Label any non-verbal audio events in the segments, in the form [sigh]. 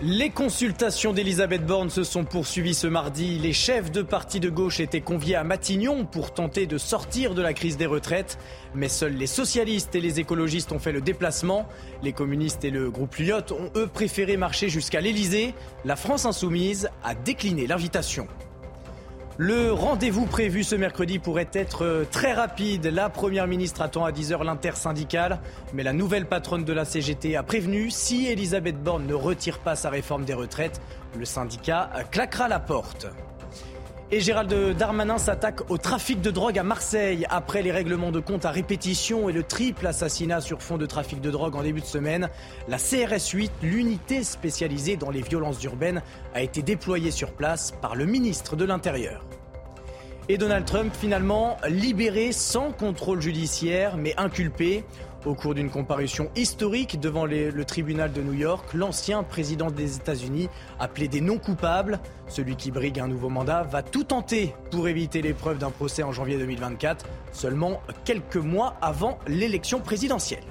Les consultations d'Elisabeth Borne se sont poursuivies ce mardi. Les chefs de partis de gauche étaient conviés à Matignon pour tenter de sortir de la crise des retraites. Mais seuls les socialistes et les écologistes ont fait le déplacement. Les communistes et le groupe Lyot ont eux préféré marcher jusqu'à l'Elysée. La France insoumise a décliné l'invitation. Le rendez-vous prévu ce mercredi pourrait être euh, très rapide. La Première ministre attend à 10h l'intersyndicale, mais la nouvelle patronne de la CGT a prévenu, si Elisabeth Borne ne retire pas sa réforme des retraites, le syndicat claquera la porte. Et Gérald Darmanin s'attaque au trafic de drogue à Marseille. Après les règlements de compte à répétition et le triple assassinat sur fond de trafic de drogue en début de semaine, la CRS 8, l'unité spécialisée dans les violences urbaines, a été déployée sur place par le ministre de l'Intérieur. Et Donald Trump finalement libéré sans contrôle judiciaire mais inculpé. Au cours d'une comparution historique devant le tribunal de New York, l'ancien président des États-Unis a plaidé non coupable. Celui qui brigue un nouveau mandat va tout tenter pour éviter l'épreuve d'un procès en janvier 2024, seulement quelques mois avant l'élection présidentielle.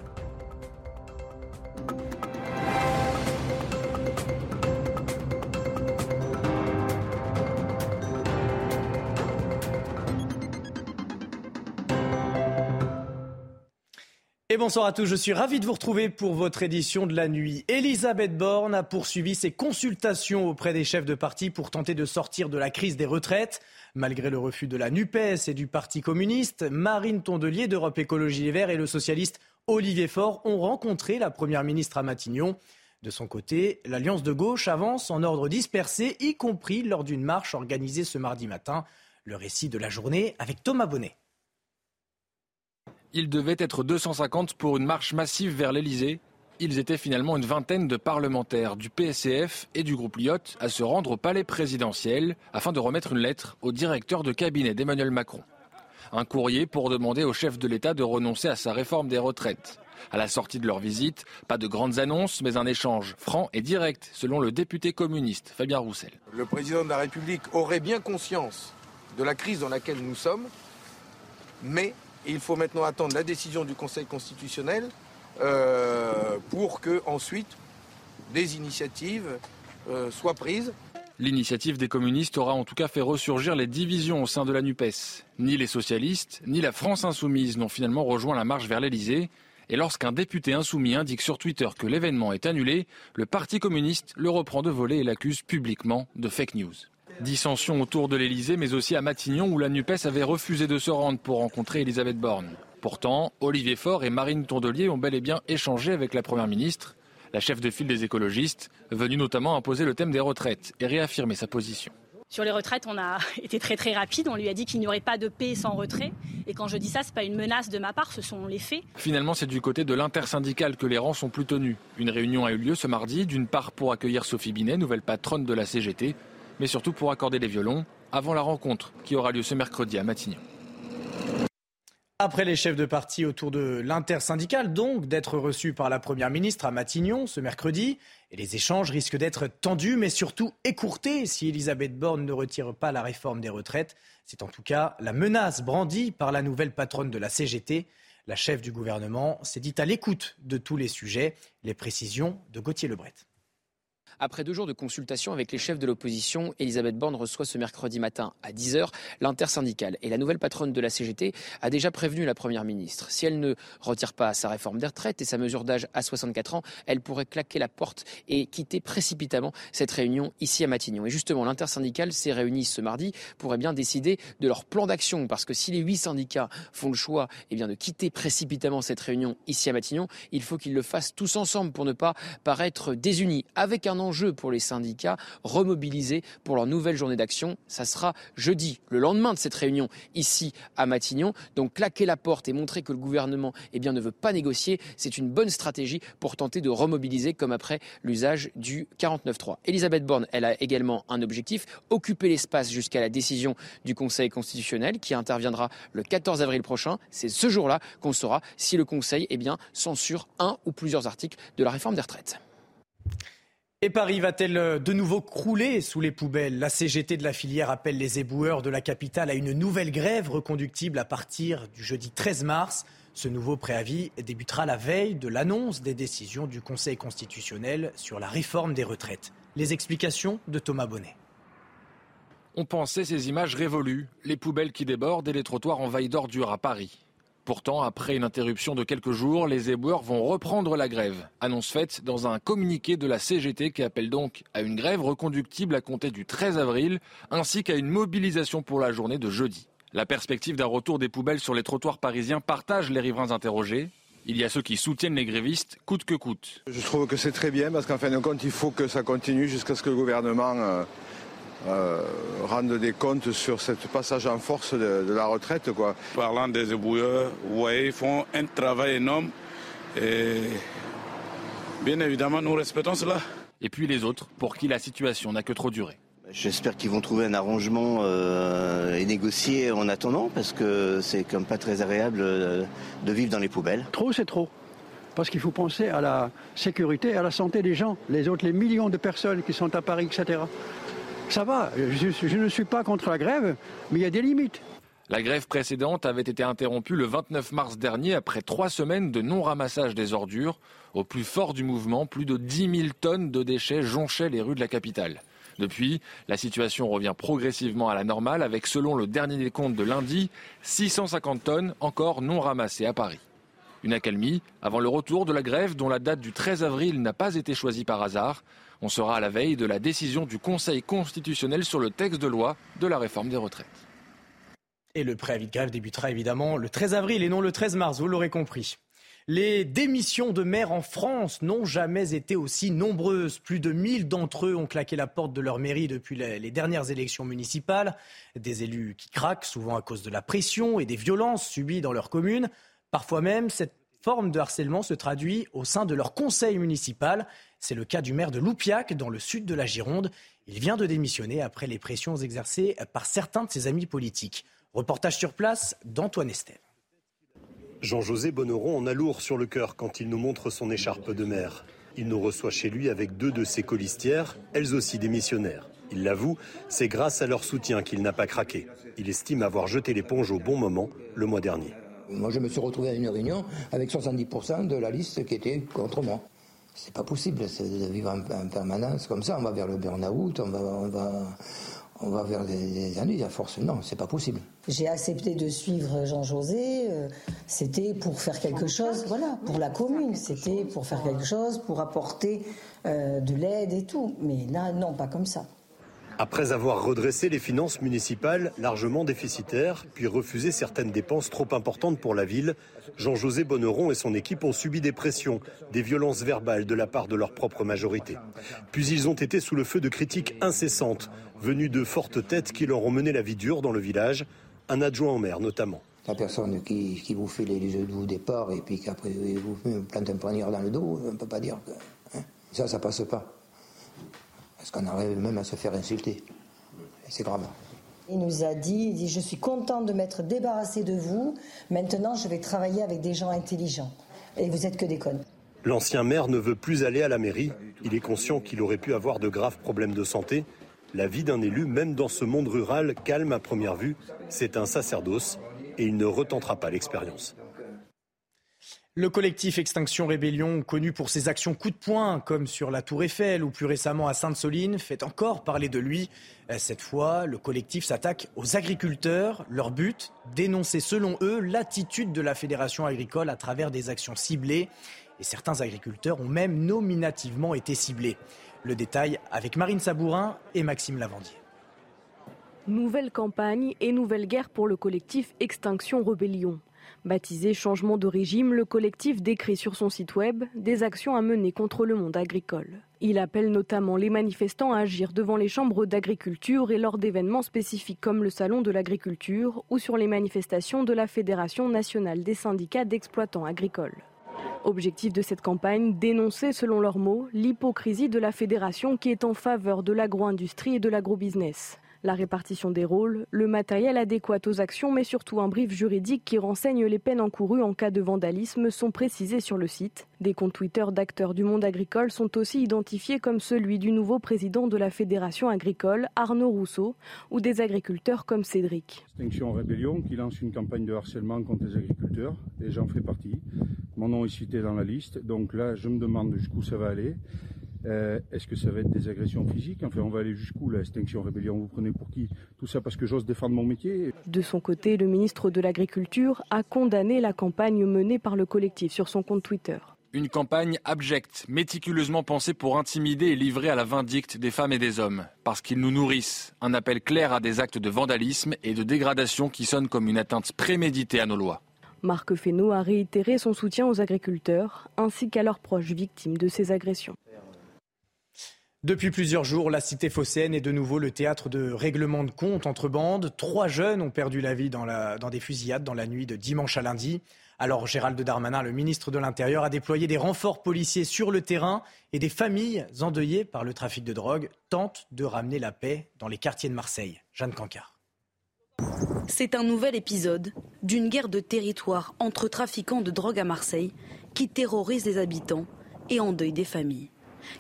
Bonsoir à tous, je suis ravi de vous retrouver pour votre édition de la nuit. Elisabeth Borne a poursuivi ses consultations auprès des chefs de parti pour tenter de sortir de la crise des retraites. Malgré le refus de la NUPES et du Parti communiste, Marine Tondelier d'Europe Écologie Les Verts et le socialiste Olivier Faure ont rencontré la Première ministre à Matignon. De son côté, l'Alliance de gauche avance en ordre dispersé, y compris lors d'une marche organisée ce mardi matin. Le récit de la journée avec Thomas Bonnet. Il devait être 250 pour une marche massive vers l'Elysée. Ils étaient finalement une vingtaine de parlementaires du PSCF et du groupe Lyot à se rendre au palais présidentiel afin de remettre une lettre au directeur de cabinet d'Emmanuel Macron. Un courrier pour demander au chef de l'État de renoncer à sa réforme des retraites. À la sortie de leur visite, pas de grandes annonces, mais un échange franc et direct, selon le député communiste Fabien Roussel. Le président de la République aurait bien conscience de la crise dans laquelle nous sommes, mais il faut maintenant attendre la décision du Conseil constitutionnel euh, pour que ensuite des initiatives euh, soient prises. L'initiative des communistes aura en tout cas fait ressurgir les divisions au sein de la NUPES. Ni les socialistes, ni la France insoumise n'ont finalement rejoint la marche vers l'Elysée. Et lorsqu'un député insoumis indique sur Twitter que l'événement est annulé, le Parti communiste le reprend de voler et l'accuse publiquement de fake news. Dissension autour de l'Elysée, mais aussi à Matignon, où la NUPES avait refusé de se rendre pour rencontrer Elisabeth Borne. Pourtant, Olivier Faure et Marine Tondelier ont bel et bien échangé avec la Première ministre, la chef de file des écologistes, venue notamment imposer le thème des retraites et réaffirmer sa position. Sur les retraites, on a [laughs] été très très rapide. On lui a dit qu'il n'y aurait pas de paix sans retrait. Et quand je dis ça, ce n'est pas une menace de ma part, ce sont les faits. Finalement, c'est du côté de l'intersyndicale que les rangs sont plus tenus. Une réunion a eu lieu ce mardi, d'une part pour accueillir Sophie Binet, nouvelle patronne de la CGT, mais surtout pour accorder les violons avant la rencontre qui aura lieu ce mercredi à Matignon. Après les chefs de parti autour de l'intersyndicale, donc d'être reçus par la Première ministre à Matignon ce mercredi, les échanges risquent d'être tendus, mais surtout écourtés si Elisabeth Borne ne retire pas la réforme des retraites. C'est en tout cas la menace brandie par la nouvelle patronne de la CGT. La chef du gouvernement s'est dit à l'écoute de tous les sujets. Les précisions de Gauthier Lebret. Après deux jours de consultation avec les chefs de l'opposition, Elisabeth Borne reçoit ce mercredi matin à 10h l'intersyndicale. Et la nouvelle patronne de la CGT a déjà prévenu la Première ministre. Si elle ne retire pas sa réforme des retraites et sa mesure d'âge à 64 ans, elle pourrait claquer la porte et quitter précipitamment cette réunion ici à Matignon. Et justement, l'intersyndicale s'est réunie ce mardi pour bien décider de leur plan d'action. Parce que si les huit syndicats font le choix eh bien, de quitter précipitamment cette réunion ici à Matignon, il faut qu'ils le fassent tous ensemble pour ne pas paraître désunis. Avec un enjeu pour les syndicats, remobilisés pour leur nouvelle journée d'action. Ça sera jeudi, le lendemain de cette réunion ici à Matignon. Donc claquer la porte et montrer que le gouvernement eh ne veut pas négocier, c'est une bonne stratégie pour tenter de remobiliser comme après l'usage du 49.3. Elisabeth Borne, elle a également un objectif, occuper l'espace jusqu'à la décision du Conseil constitutionnel qui interviendra le 14 avril prochain. C'est ce jour-là qu'on saura si le Conseil eh censure un ou plusieurs articles de la réforme des retraites. Et Paris va-t-elle euh, de nouveau crouler sous les poubelles? La CGT de la filière appelle les éboueurs de la capitale à une nouvelle grève reconductible à partir du jeudi 13 mars. Ce nouveau préavis débutera la veille de l'annonce des décisions du Conseil constitutionnel sur la réforme des retraites. Les explications de Thomas Bonnet. On pensait ces images révolues, les poubelles qui débordent et les trottoirs envahis d'ordures à Paris. Pourtant, après une interruption de quelques jours, les éboueurs vont reprendre la grève. Annonce faite dans un communiqué de la CGT qui appelle donc à une grève reconductible à compter du 13 avril, ainsi qu'à une mobilisation pour la journée de jeudi. La perspective d'un retour des poubelles sur les trottoirs parisiens partage les riverains interrogés. Il y a ceux qui soutiennent les grévistes coûte que coûte. Je trouve que c'est très bien parce qu'en fin de compte, il faut que ça continue jusqu'à ce que le gouvernement euh, rendre des comptes sur ce passage en force de, la retraite. Quoi. Parlant des ébouilleurs, ils font un travail énorme et bien évidemment nous respectons cela. Et puis les autres, pour qui la situation n'a que trop duré. J'espère qu'ils vont trouver un arrangement euh, et négocier en attendant, parce que c'est comme pas très agréable euh, de vivre dans les poubelles. Trop, c'est trop. Parce qu'il faut penser à la sécurité, à la santé des gens, les autres, les millions de personnes qui sont à Paris, etc ça va. Je, ne suis pas contre la grève, mais il y a des limites. La grève précédente avait été interrompue le 29 mars dernier après trois semaines de non-ramassage des ordures. Au plus fort du mouvement, plus de 10 000 tonnes de déchets jonchaient les rues de la capitale. Depuis, la situation revient progressivement à la normale avec, selon le dernier décompte de lundi, 650 tonnes encore non ramassées à Paris. Une accalmie avant le retour de la grève dont la date du 13 avril n'a pas été choisie par hasard. On sera à la veille de la décision du Conseil constitutionnel sur le texte de loi de la réforme des retraites. Et le préavis de grève débutera évidemment le 13 avril et non le 13 mars, vous l'aurez compris. Les démissions de maires en France n'ont jamais été aussi nombreuses. Plus de 1000 d'entre eux ont claqué la porte de leur mairie depuis les dernières élections municipales. Des élus qui craquent, souvent à cause de la pression et des violences subies dans leur commune. Parfois même, cette forme de harcèlement se traduit au sein de leur conseil municipal. C'est le cas du maire de Loupiac, dans le sud de la Gironde. Il vient de démissionner après les pressions exercées par certains de ses amis politiques. Reportage sur place d'Antoine Estève. Jean-José Bonneron en a lourd sur le cœur quand il nous montre son écharpe de maire. Il nous reçoit chez lui avec deux de ses colistières, elles aussi démissionnaires. Il l'avoue, c'est grâce à leur soutien qu'il n'a pas craqué. Il estime avoir jeté l'éponge au bon moment le mois dernier. Moi, je me suis retrouvé à une réunion avec 70% de la liste qui était contre moi. C'est pas possible de vivre en, permanence comme ça. On va vers le burn-out, on va, on va, on va vers des, années à force. Non, c'est pas possible. J'ai accepté de suivre Jean-José. Euh, c'était pour faire quelque chose, voilà, pour la commune. C'était pour faire quelque chose, pour apporter euh, de l'aide et tout. Mais là, non, pas comme ça. Après avoir redressé les finances municipales largement déficitaires, puis refusé certaines dépenses trop importantes pour la ville, Jean-José Bonneron et son équipe ont subi des pressions, des violences verbales de la part de leur propre majorité. Puis ils ont été sous le feu de critiques incessantes, venues de fortes têtes qui leur ont mené la vie dure dans le village, un adjoint au maire notamment. La personne qui, vous fait les jeux de vous départ et puis qu'après vous plante un poignard dans le dos, on ne peut pas dire que hein, ça, ça passe pas. Parce qu'on arrive même à se faire insulter. Et c'est grave. Il nous a dit, il dit, je suis content de m'être débarrassé de vous. Maintenant, je vais travailler avec des gens intelligents. Et vous êtes que des connes. L'ancien maire ne veut plus aller à la mairie. Il est conscient qu'il aurait pu avoir de graves problèmes de santé. La vie d'un élu, même dans ce monde rural calme à première vue, c'est un sacerdoce et il ne retentera pas l'expérience. Le collectif Extinction Rébellion, connu pour ses actions coup de poing, comme sur la Tour Eiffel ou plus récemment à Sainte-Soline, fait encore parler de lui. Euh, cette fois, le collectif s'attaque aux agriculteurs. Leur but, dénoncer selon eux l'attitude de la Fédération agricole à travers des actions ciblées. Et certains agriculteurs ont même nominativement été ciblés. Le détail avec Marine Sabourin et Maxime Lavandier. Nouvelle campagne et nouvelle guerre pour le collectif Extinction Rébellion. Baptisé Changement de régime, le collectif décrit sur son site web des actions à mener contre le monde agricole. Il appelle notamment les manifestants à agir devant les chambres d'agriculture et lors d'événements spécifiques comme le Salon de l'agriculture ou sur les manifestations de la Fédération nationale des syndicats d'exploitants agricoles. Objectif de cette campagne, dénoncer selon leurs mots l'hypocrisie de la fédération qui est en faveur de l'agro-industrie et de l'agro-business. La répartition des rôles, le matériel adéquat aux actions, mais surtout un brief juridique qui renseigne les peines encourues en cas de vandalisme sont précisés sur le site. Des comptes Twitter d'acteurs du monde agricole sont aussi identifiés comme celui du nouveau président de la Fédération agricole, Arnaud Rousseau, ou des agriculteurs comme Cédric. Extinction Rébellion qui lance une campagne de harcèlement contre les agriculteurs, et j'en fais partie. Mon nom est cité dans la liste, donc là je me demande jusqu'où ça va aller. Euh, est-ce que ça va être des agressions physiques? Enfin, on va aller jusqu'où la extinction rébellion Vous prenez pour qui? Tout ça parce que j'ose défendre mon métier De son côté, le ministre de l'Agriculture a condamné la campagne menée par le collectif sur son compte Twitter. Une campagne abjecte, méticuleusement pensée pour intimider et livrer à la vindicte des femmes et des hommes, parce qu'ils nous nourrissent. Un appel clair à des actes de vandalisme et de dégradation qui sonnent comme une atteinte préméditée à nos lois. Marc Fesneau a réitéré son soutien aux agriculteurs ainsi qu'à leurs proches victimes de ces agressions. Depuis plusieurs jours, la cité phocéenne est de nouveau le théâtre de règlements de comptes entre bandes. Trois jeunes ont perdu la vie dans, des fusillades dans la nuit de dimanche à lundi. Alors Gérald Darmanin, le ministre de l'Intérieur, a déployé des renforts policiers sur le terrain et des familles endeuillées par le trafic de drogue tentent de ramener la paix dans les quartiers de Marseille. Jeanne Cancard. C'est un nouvel épisode d'une guerre de territoire entre trafiquants de drogue à Marseille qui terrorise les habitants et endeuille des familles.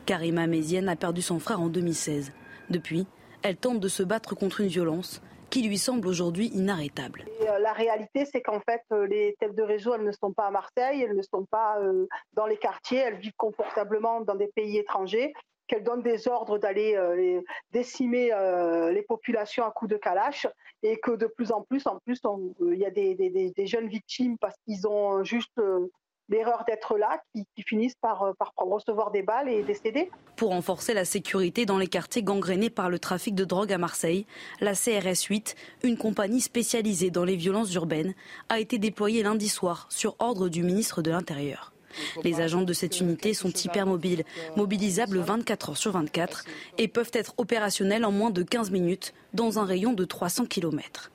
Karima Mézienne a perdu son frère en 2016. Depuis, elle tente de se battre contre une violence qui lui semble aujourd'hui inarrêtable. Euh, la réalité, c'est qu'en fait, euh, les têtes de réseau, elles ne sont pas à Marseille, elles ne sont pas euh, dans les quartiers, elles vivent confortablement dans des pays étrangers, qu'elles donnent des ordres d'aller décimer les populations à coups de calache, et que de plus en plus, en plus, il y a des, des, jeunes victimes parce qu'ils ont juste l'erreur d'être là qui, finissent par, euh, recevoir des balles et décéder. Pour renforcer la sécurité dans les quartiers gangrénés par le trafic de drogue à Marseille, la CRS 8, une compagnie spécialisée dans les violences urbaines, a été déployée lundi soir sur ordre du ministre de l'Intérieur. Les agents de cette unité sont hyper mobiles, mobilisables 24 heures sur 24 et peuvent être opérationnels en moins de 15 minutes dans un rayon de 300 km.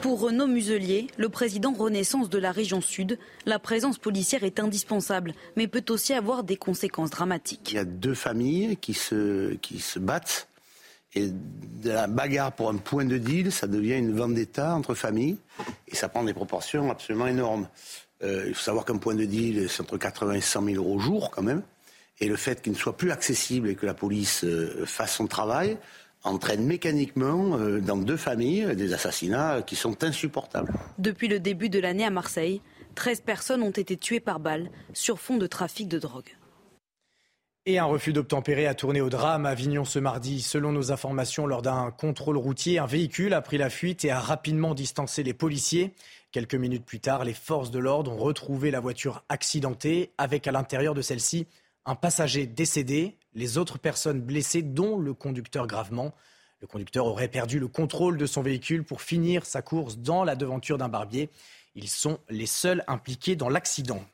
Pour Renaud Muselier, le président Renaissance de la région Sud, la présence policière est indispensable, mais peut aussi avoir des conséquences dramatiques. Il y a deux familles qui se, qui se battent. Et de la bagarre pour un point de deal, ça devient une vendetta entre familles. Et ça prend des proportions absolument énormes. Euh, il faut savoir qu'un point de deal, c'est entre 80 et 100 000 euros au jour quand même. Et le fait qu'il ne soit plus accessible et que la police euh, fasse son travail, entraîne mécaniquement euh, dans deux familles des assassinats qui sont insupportables. Depuis le début de l'année à Marseille, 13 personnes ont été tuées par balle sur fond de trafic de drogue. Et un refus d'obtempérer a tourné au drame à Avignon ce mardi. Selon nos informations, lors d'un contrôle routier, un véhicule a pris la fuite et a rapidement distancé les policiers. Quelques minutes plus tard, les forces de l'ordre ont retrouvé la voiture accidentée avec à l'intérieur de celle-ci un passager décédé, les autres personnes blessées, dont le conducteur gravement. Le conducteur aurait perdu le contrôle de son véhicule pour finir sa course dans la devanture d'un barbier. Ils sont les seuls impliqués dans l'accident.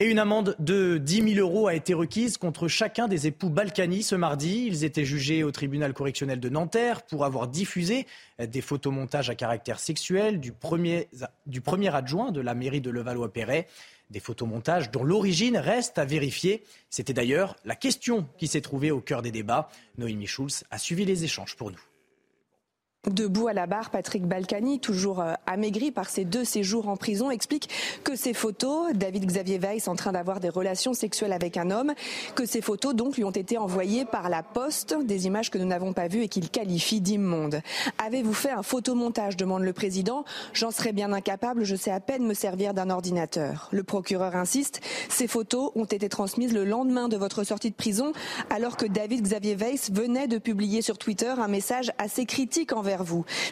Et une amende de 10 000 euros a été requise contre chacun des époux Balkany ce mardi. Ils étaient jugés au tribunal correctionnel de Nanterre pour avoir diffusé des photomontages à caractère sexuel du premier, du premier adjoint de la mairie de Levallois-Perret. Des photomontages dont l'origine reste à vérifier. C'était d'ailleurs la question qui s'est trouvée au cœur des débats. Noémie Schulz a suivi les échanges pour nous. Debout à la barre, Patrick Balkany, toujours euh, amaigri par ses deux séjours en prison, explique que ces photos, David Xavier Weiss en train d'avoir des relations sexuelles avec un homme, que ces photos donc lui ont été envoyées par la poste, des images que nous n'avons pas vues et qu'il qualifie d'immondes. Avez-vous fait un photomontage demande le président. J'en serais bien incapable, je sais à peine me servir d'un ordinateur. Le procureur insiste, ces photos ont été transmises le lendemain de votre sortie de prison, alors que David Xavier Weiss venait de publier sur Twitter un message assez critique envers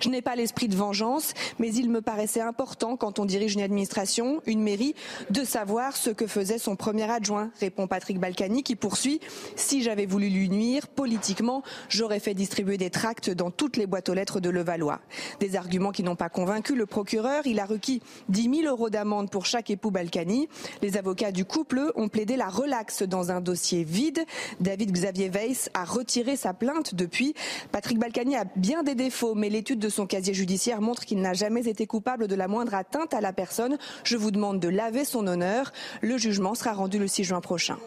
Je n'ai pas l'esprit de vengeance, mais il me paraissait important, quand on dirige une administration, une mairie, de savoir ce que faisait son premier adjoint, répond Patrick Balkany, qui poursuit Si j'avais voulu lui nuire, politiquement, j'aurais fait distribuer des tracts dans toutes les boîtes aux lettres de Levallois. Des arguments qui n'ont pas convaincu le procureur. Il a requis 10 000 euros d'amende pour chaque époux Balkany. Les avocats du couple ont plaidé la relaxe dans un dossier vide. David Xavier Weiss a retiré sa plainte depuis. Patrick Balkany a bien des défauts mais l'étude de son casier judiciaire montre qu'il n'a jamais été coupable de la moindre atteinte à la personne. Je vous demande de laver son honneur. Le jugement sera rendu le 6 juin prochain.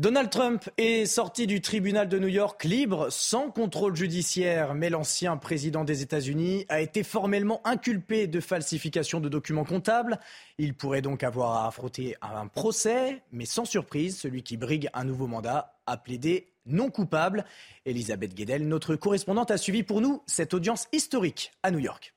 Donald Trump est sorti du tribunal de New York libre, sans contrôle judiciaire, mais l'ancien président des États-Unis a été formellement inculpé de falsification de documents comptables. Il pourrait donc avoir à affronter un procès, mais sans surprise, celui qui brigue un nouveau mandat a plaidé non coupable. Elisabeth Guedel, notre correspondante, a suivi pour nous cette audience historique à New York.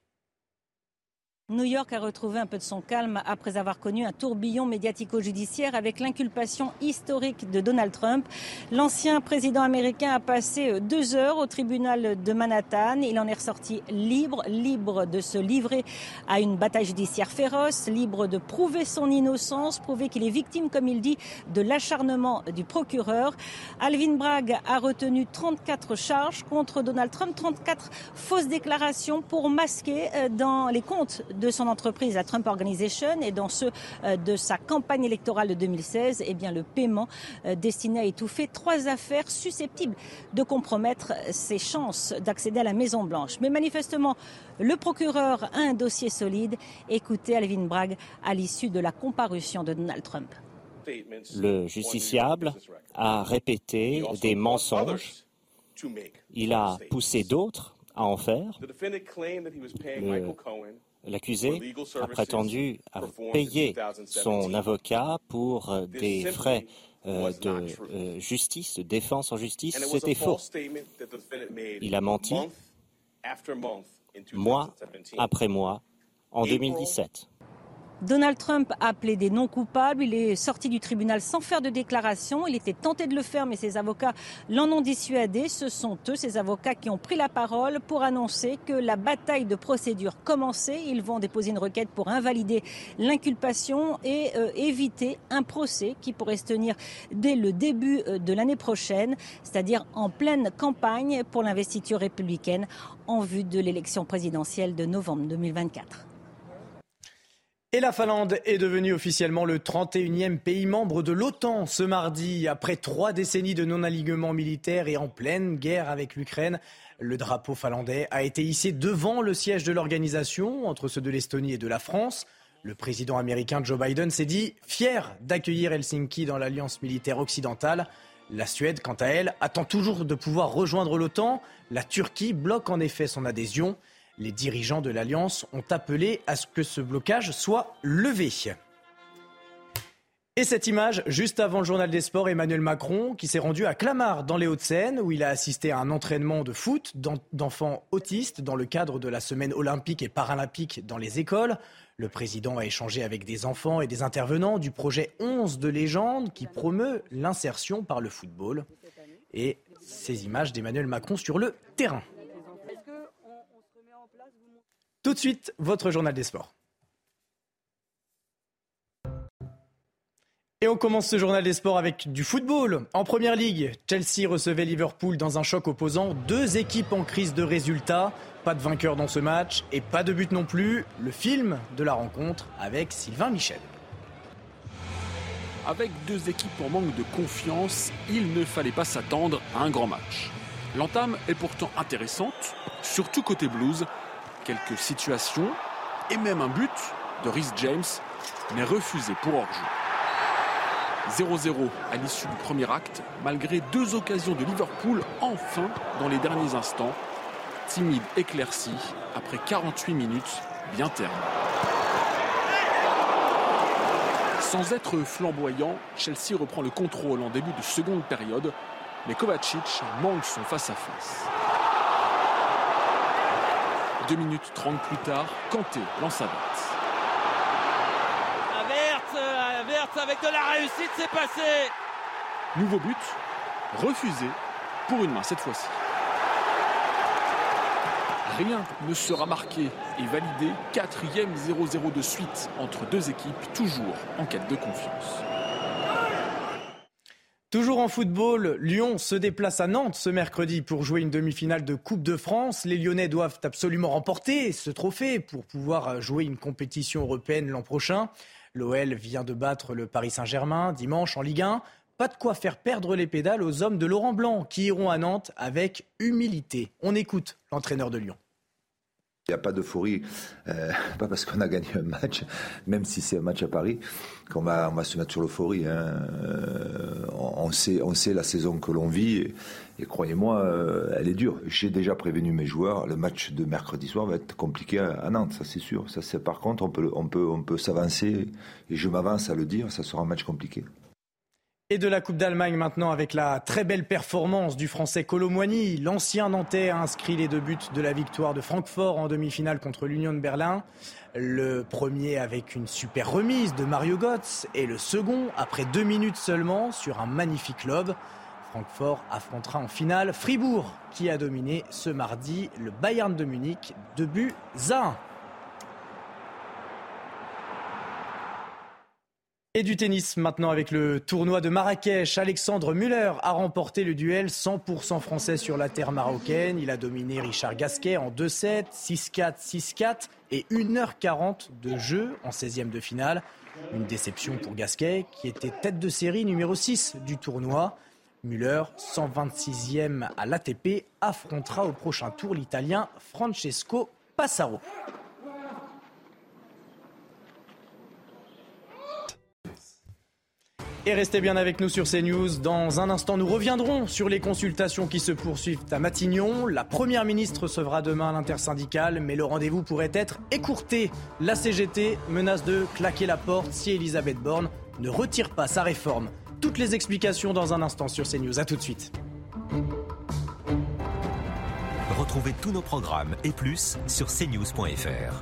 New York a retrouvé un peu de son calme après avoir connu un tourbillon médiatico-judiciaire avec l'inculpation historique de Donald Trump. L'ancien président américain a passé euh, deux heures au tribunal de Manhattan. Il en est ressorti libre, libre de se livrer à une bataille judiciaire féroce, libre de prouver son innocence, prouver qu'il est victime, comme il dit, de l'acharnement du procureur. Alvin Bragg a retenu 34 charges contre Donald Trump, 34 fausses déclarations pour masquer euh, dans les comptes de son entreprise, la Trump Organization, et dans ceux euh, de sa campagne électorale de 2016, eh bien, le paiement euh, destiné à étouffer trois affaires susceptibles de compromettre ses chances d'accéder à la Maison-Blanche. Mais manifestement, le procureur a un dossier solide. Écoutez Alvin Bragg à l'issue de la comparution de Donald Trump. Le justiciable a répété des mensonges. Il a poussé d'autres à en faire. L'accusé a prétendu avoir payé son avocat pour euh, des frais euh, de euh, justice, de défense en justice. C'était faux. Il a menti mois après mois en 2017. Donald Trump a plaidé non coupable. Il est sorti du tribunal sans faire de déclaration. Il était tenté de le faire, mais ses avocats l'en ont dissuadé. Ce sont eux, ces avocats, qui ont pris la parole pour annoncer que la bataille de procédure commençait. Ils vont déposer une requête pour invalider l'inculpation et euh, éviter un procès qui pourrait se tenir dès le début euh, de l'année prochaine, c'est-à-dire en pleine campagne pour l'investiture républicaine en vue de l'élection présidentielle de novembre 2024. Et la Finlande est devenue officiellement le 31e pays membre de l'OTAN ce mardi. Après trois décennies de non-alignement militaire et en pleine guerre avec l'Ukraine, le drapeau finlandais a été hissé devant le siège de l'organisation, entre ceux de l'Estonie et de la France. Le président américain Joe Biden s'est dit fier d'accueillir Helsinki dans l'alliance militaire occidentale. La Suède, quant à elle, attend toujours de pouvoir rejoindre l'OTAN. La Turquie bloque en effet son adhésion. Les dirigeants de l'Alliance ont appelé à ce que ce blocage soit levé. Et cette image, juste avant le journal des sports, Emmanuel Macron, qui s'est rendu à Clamart, dans les Hauts-de-Seine, où il a assisté à un entraînement de foot d'enfants autistes dans le cadre de la semaine olympique et paralympique dans les écoles. Le président a échangé avec des enfants et des intervenants du projet 11 de légende qui promeut l'insertion par le football. Et ces images d'Emmanuel Macron sur le terrain. Tout de suite, votre journal des sports. Et on commence ce journal des sports avec du football. En première ligue, Chelsea recevait Liverpool dans un choc opposant deux équipes en crise de résultats. Pas de vainqueur dans ce match et pas de but non plus. Le film de la rencontre avec Sylvain Michel. Avec deux équipes en manque de confiance, il ne fallait pas s'attendre à un grand match. L'entame est pourtant intéressante, surtout côté blues, quelques situations et même un but de Rhys James, mais refusé pour hors-jeu. 0-0 à l'issue du premier acte, malgré deux occasions de Liverpool enfin dans les derniers instants. Timide éclairci après 48 minutes bien terme. Sans être flamboyant, Chelsea reprend le contrôle en début de seconde période, mais Kovacic manque son face-à-face. -face. 2 minutes 30 plus tard, Kanté lance à Verte, avec de la réussite, c'est passé. Nouveau but, refusé pour une main cette fois-ci. Rien ne sera marqué et validé. Quatrième 0-0 de suite entre deux équipes, toujours en quête de confiance. Toujours en football, Lyon se déplace à Nantes ce mercredi pour jouer une demi-finale de Coupe de France. Les Lyonnais doivent absolument remporter ce trophée pour pouvoir jouer une compétition européenne l'an prochain. L'OL vient de battre le Paris Saint-Germain dimanche en Ligue 1. Pas de quoi faire perdre les pédales aux hommes de Laurent Blanc qui iront à Nantes avec humilité. On écoute l'entraîneur de Lyon. Il n'y a pas d'euphorie, euh, [laughs] pas parce qu'on a gagné un match, même si c'est un match à Paris, qu'on va, se mettre sur l'euphorie. Hein. Euh, on, sait, la saison que l'on vit et, croyez-moi, euh, elle est dure. J'ai déjà prévenu mes joueurs, le match de mercredi soir va être compliqué à, Nantes, ça c'est sûr. Par contre, on peut s'avancer et je m'avance à le dire, ça sera un match compliqué. Et de la Coupe d'Allemagne maintenant avec la très belle performance du Français Colomboigny. L'ancien Nantais a inscrit les deux buts de la victoire de Francfort en demi-finale contre l'Union de Berlin. Le premier avec une super remise de Mario Götze et le second après deux minutes seulement sur un magnifique lob. Francfort affrontera en finale Fribourg qui a dominé ce mardi le Bayern de Munich. Deux buts à Et du tennis maintenant avec le tournoi de Marrakech. Alexandre Muller a remporté le duel 100% français sur la terre marocaine. Il a dominé Richard Gasquet en 2-7, 6-4, 6-4 et 1h40 de jeu en 16e de finale. Une déception pour Gasquet qui était tête de série numéro 6 du tournoi. Muller, 126e à l'ATP, affrontera au prochain tour l'Italien Francesco Passaro. Et restez bien avec nous sur CNews. Dans un instant, nous reviendrons sur les consultations qui se poursuivent à Matignon. La Première ministre recevra demain l'intersyndicale, mais le rendez-vous pourrait être écourté. La CGT menace de claquer la porte si Elisabeth Borne ne retire pas sa réforme. Toutes les explications dans un instant sur CNews. A tout de suite. Retrouvez tous nos programmes et plus sur cnews.fr.